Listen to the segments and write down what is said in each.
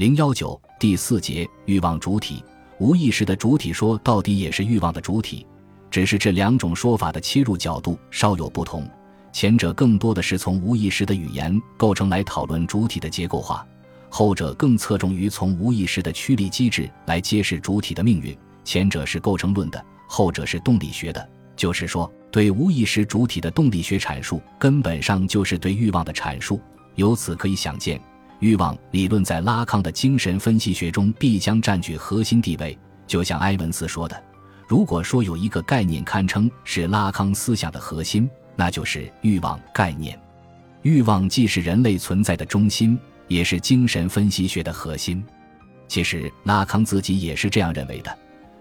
零幺九第四节欲望主体，无意识的主体说到底也是欲望的主体，只是这两种说法的切入角度稍有不同。前者更多的是从无意识的语言构成来讨论主体的结构化，后者更侧重于从无意识的驱力机制来揭示主体的命运。前者是构成论的，后者是动力学的。就是说，对无意识主体的动力学阐述，根本上就是对欲望的阐述。由此可以想见，欲望理论在拉康的精神分析学中必将占据核心地位。就像埃文斯说的：“如果说有一个概念堪称是拉康思想的核心，那就是欲望概念。欲望既是人类存在的中心，也是精神分析学的核心。其实，拉康自己也是这样认为的。”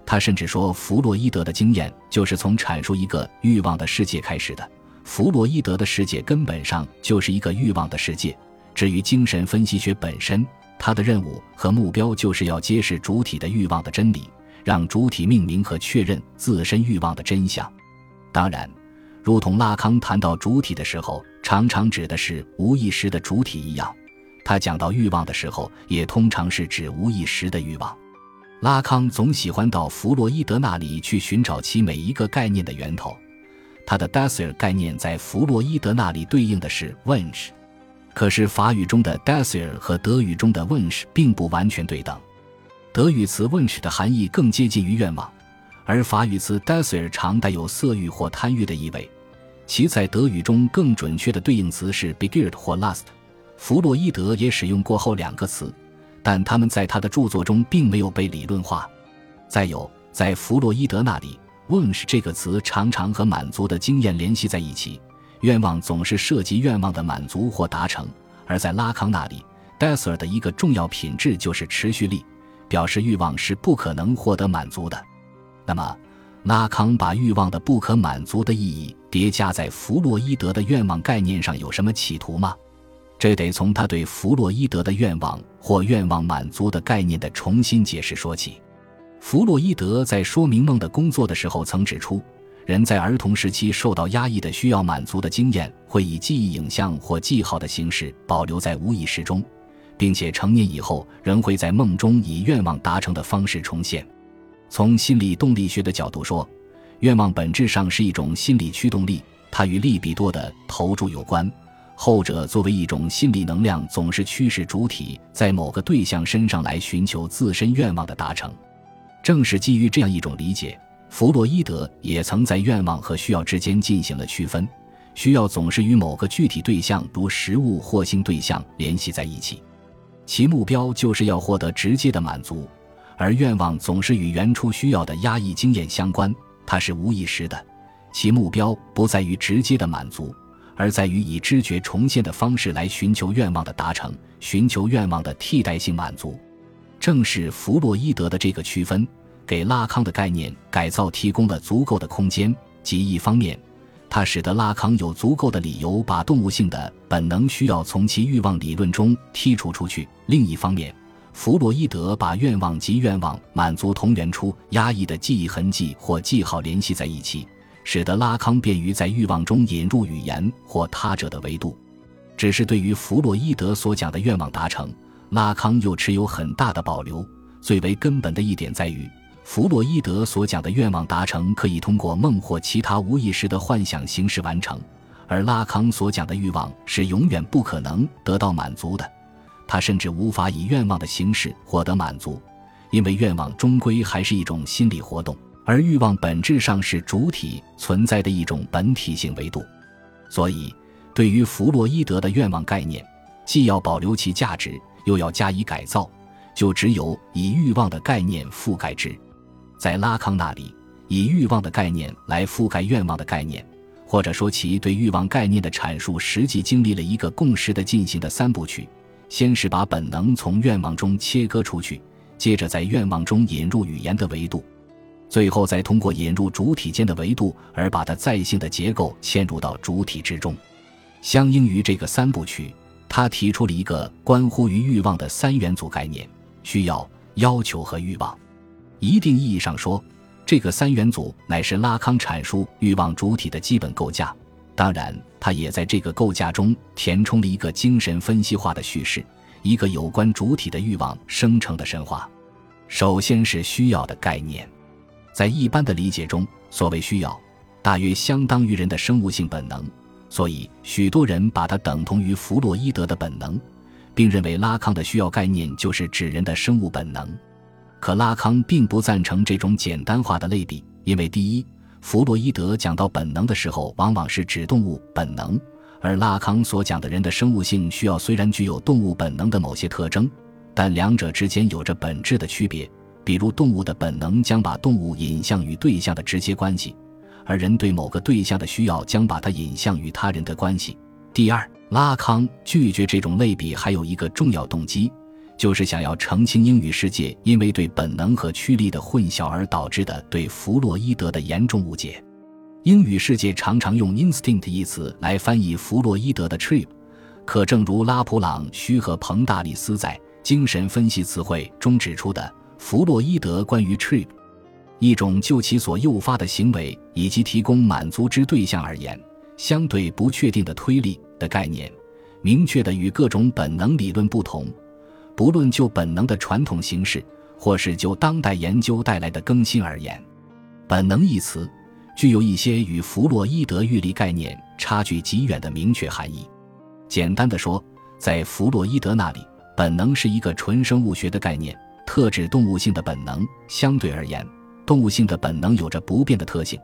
他甚至说，弗洛伊德的经验就是从阐述一个欲望的世界开始的。弗洛伊德的世界根本上就是一个欲望的世界。至于精神分析学本身，它的任务和目标就是要揭示主体的欲望的真理，让主体命名和确认自身欲望的真相。当然，如同拉康谈到主体的时候，常常指的是无意识的主体一样，他讲到欲望的时候，也通常是指无意识的欲望。拉康总喜欢到弗洛伊德那里去寻找其每一个概念的源头。他的 Desire 概念在弗洛伊德那里对应的是 Wunsch，可是法语中的 Desire 和德语中的 Wunsch 并不完全对等。德语词 Wunsch 的含义更接近于愿望，而法语词 Desire 常带有色欲或贪欲的意味。其在德语中更准确的对应词是 Begehr 或 Lust。弗洛伊德也使用过后两个词。但他们在他的著作中并没有被理论化。再有，在弗洛伊德那里，“wunsch” 这个词常常和满足的经验联系在一起，愿望总是涉及愿望的满足或达成；而在拉康那里，“desire” 的一个重要品质就是持续力，表示欲望是不可能获得满足的。那么，拉康把欲望的不可满足的意义叠加在弗洛伊德的愿望概念上，有什么企图吗？这得从他对弗洛伊德的愿望或愿望满足的概念的重新解释说起。弗洛伊德在说明梦的工作的时候曾指出，人在儿童时期受到压抑的需要满足的经验，会以记忆影像或记号的形式保留在无意识中，并且成年以后仍会在梦中以愿望达成的方式重现。从心理动力学的角度说，愿望本质上是一种心理驱动力，它与利比多的投注有关。后者作为一种心理能量，总是驱使主体在某个对象身上来寻求自身愿望的达成。正是基于这样一种理解，弗洛伊德也曾在愿望和需要之间进行了区分。需要总是与某个具体对象，如食物或性对象联系在一起，其目标就是要获得直接的满足；而愿望总是与原初需要的压抑经验相关，它是无意识的，其目标不在于直接的满足。而在于以知觉重现的方式来寻求愿望的达成，寻求愿望的替代性满足。正是弗洛伊德的这个区分，给拉康的概念改造提供了足够的空间。即一方面，它使得拉康有足够的理由把动物性的本能需要从其欲望理论中剔除出去；另一方面，弗洛伊德把愿望及愿望满足同原初压抑的记忆痕迹或记号联系在一起。使得拉康便于在欲望中引入语言或他者的维度，只是对于弗洛伊德所讲的愿望达成，拉康又持有很大的保留。最为根本的一点在于，弗洛伊德所讲的愿望达成可以通过梦或其他无意识的幻想形式完成，而拉康所讲的欲望是永远不可能得到满足的，他甚至无法以愿望的形式获得满足，因为愿望终归还是一种心理活动。而欲望本质上是主体存在的一种本体性维度，所以对于弗洛伊德的愿望概念，既要保留其价值，又要加以改造，就只有以欲望的概念覆盖之。在拉康那里，以欲望的概念来覆盖愿望的概念，或者说其对欲望概念的阐述，实际经历了一个共识的进行的三部曲：先是把本能从愿望中切割出去，接着在愿望中引入语言的维度。最后，再通过引入主体间的维度，而把它在性的结构嵌入到主体之中。相应于这个三部曲，他提出了一个关乎于欲望的三元组概念：需要、要求和欲望。一定意义上说，这个三元组乃是拉康阐述欲望主体的基本构架。当然，他也在这个构架中填充了一个精神分析化的叙事，一个有关主体的欲望生成的神话。首先是需要的概念，在一般的理解中，所谓需要，大约相当于人的生物性本能，所以许多人把它等同于弗洛伊德的本能，并认为拉康的需要概念就是指人的生物本能。可拉康并不赞成这种简单化的类比，因为第一，弗洛伊德讲到本能的时候，往往是指动物本能，而拉康所讲的人的生物性需要虽然具有动物本能的某些特征，但两者之间有着本质的区别。比如，动物的本能将把动物引向与对象的直接关系，而人对某个对象的需要将把它引向与他人的关系。第二，拉康拒绝这种类比，还有一个重要动机。就是想要澄清英语世界因为对本能和驱力的混淆而导致的对弗洛伊德的严重误解。英语世界常常用 instinct 一词来翻译弗洛伊德的 trip，可正如拉普朗须和彭大里斯在《精神分析词汇》中指出的，弗洛伊德关于 trip 一种就其所诱发的行为以及提供满足之对象而言，相对不确定的推力的概念，明确的与各种本能理论不同。不论就本能的传统形式，或是就当代研究带来的更新而言，“本能”一词具有一些与弗洛伊德预立概念差距极远的明确含义。简单的说，在弗洛伊德那里，本能是一个纯生物学的概念，特指动物性的本能。相对而言，动物性的本能有着不变的特性，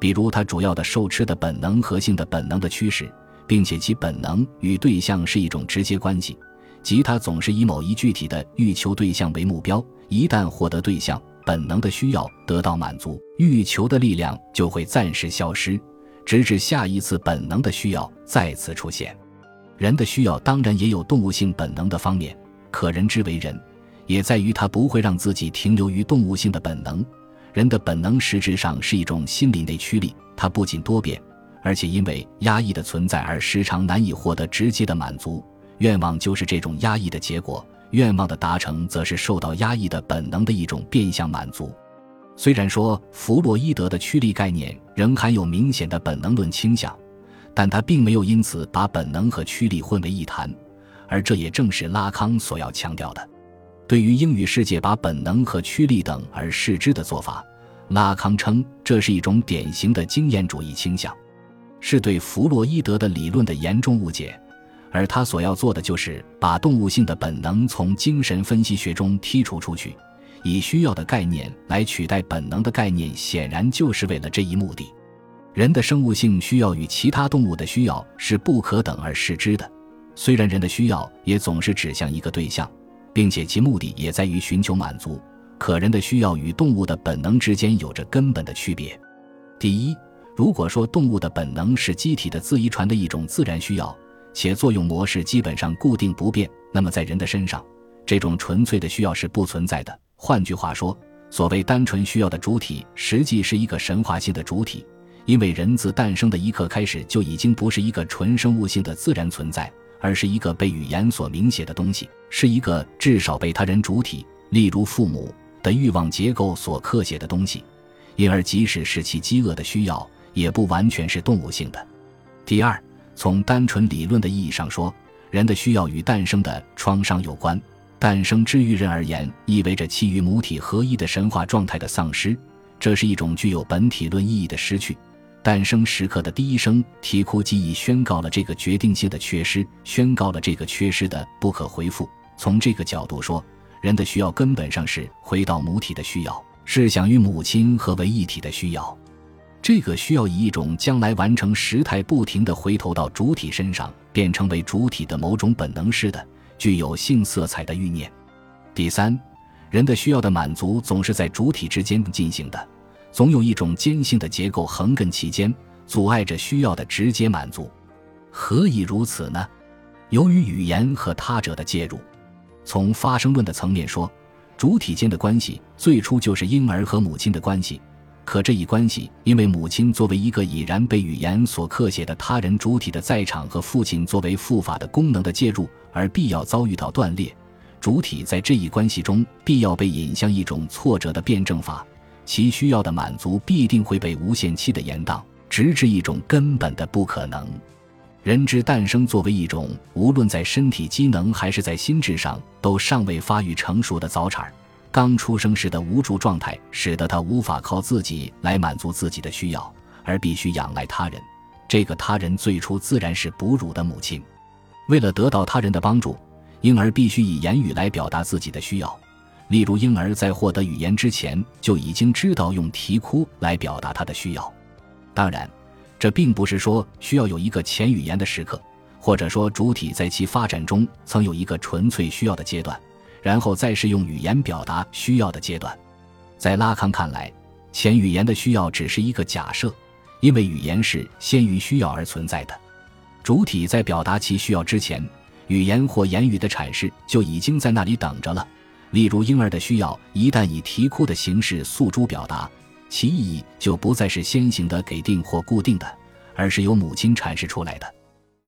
比如它主要的受吃的本能和性的本能的驱使，并且其本能与对象是一种直接关系。即他总是以某一具体的欲求对象为目标，一旦获得对象，本能的需要得到满足，欲求的力量就会暂时消失，直至下一次本能的需要再次出现。人的需要当然也有动物性本能的方面，可人之为人，也在于他不会让自己停留于动物性的本能。人的本能实质上是一种心理内驱力，它不仅多变，而且因为压抑的存在而时常难以获得直接的满足。愿望就是这种压抑的结果，愿望的达成则是受到压抑的本能的一种变相满足。虽然说弗洛伊德的驱力概念仍含有明显的本能论倾向，但他并没有因此把本能和驱力混为一谈，而这也正是拉康所要强调的。对于英语世界把本能和驱力等而视之的做法，拉康称这是一种典型的经验主义倾向，是对弗洛伊德的理论的严重误解。而他所要做的就是把动物性的本能从精神分析学中剔除出去，以需要的概念来取代本能的概念，显然就是为了这一目的。人的生物性需要与其他动物的需要是不可等而视之的，虽然人的需要也总是指向一个对象，并且其目的也在于寻求满足，可人的需要与动物的本能之间有着根本的区别。第一，如果说动物的本能是机体的自遗传的一种自然需要。且作用模式基本上固定不变，那么在人的身上，这种纯粹的需要是不存在的。换句话说，所谓单纯需要的主体，实际是一个神话性的主体，因为人自诞生的一刻开始就已经不是一个纯生物性的自然存在，而是一个被语言所明写的东西，是一个至少被他人主体，例如父母的欲望结构所刻写的东西，因而即使是其饥饿的需要，也不完全是动物性的。第二。从单纯理论的意义上说，人的需要与诞生的创伤有关。诞生之于人而言，意味着其与母体合一的神话状态的丧失，这是一种具有本体论意义的失去。诞生时刻的第一声啼哭，即已宣告了这个决定性的缺失，宣告了这个缺失的不可回复。从这个角度说，人的需要根本上是回到母体的需要，是想与母亲合为一体的需要。这个需要以一种将来完成时态不停地回头到主体身上，变成为主体的某种本能式的、具有性色彩的欲念。第三，人的需要的满足总是在主体之间进行的，总有一种坚性的结构横亘其间，阻碍着需要的直接满足。何以如此呢？由于语言和他者的介入。从发生论的层面说，主体间的关系最初就是婴儿和母亲的关系。可这一关系，因为母亲作为一个已然被语言所刻写的他人主体的在场，和父亲作为父法的功能的介入，而必要遭遇到断裂。主体在这一关系中，必要被引向一种挫折的辩证法，其需要的满足必定会被无限期的延宕，直至一种根本的不可能。人之诞生作为一种无论在身体机能还是在心智上都尚未发育成熟的早产儿，刚出生时的无助状态使得他无法靠自己来满足自己的需要，而必须仰赖他人。这个他人最初自然是哺乳的母亲。为了得到他人的帮助，婴儿必须以言语来表达自己的需要。例如，婴儿在获得语言之前就已经知道用啼哭来表达他的需要。当然。这并不是说需要有一个前语言的时刻，或者说主体在其发展中曾有一个纯粹需要的阶段，然后再是用语言表达需要的阶段。在拉康看来，前语言的需要只是一个假设，因为语言是先于需要而存在的。主体在表达其需要之前，语言或言语的阐释就已经在那里等着了。例如，婴儿的需要一旦以啼哭的形式诉诸表达。其意义就不再是先行的给定或固定的，而是由母亲阐释出来的。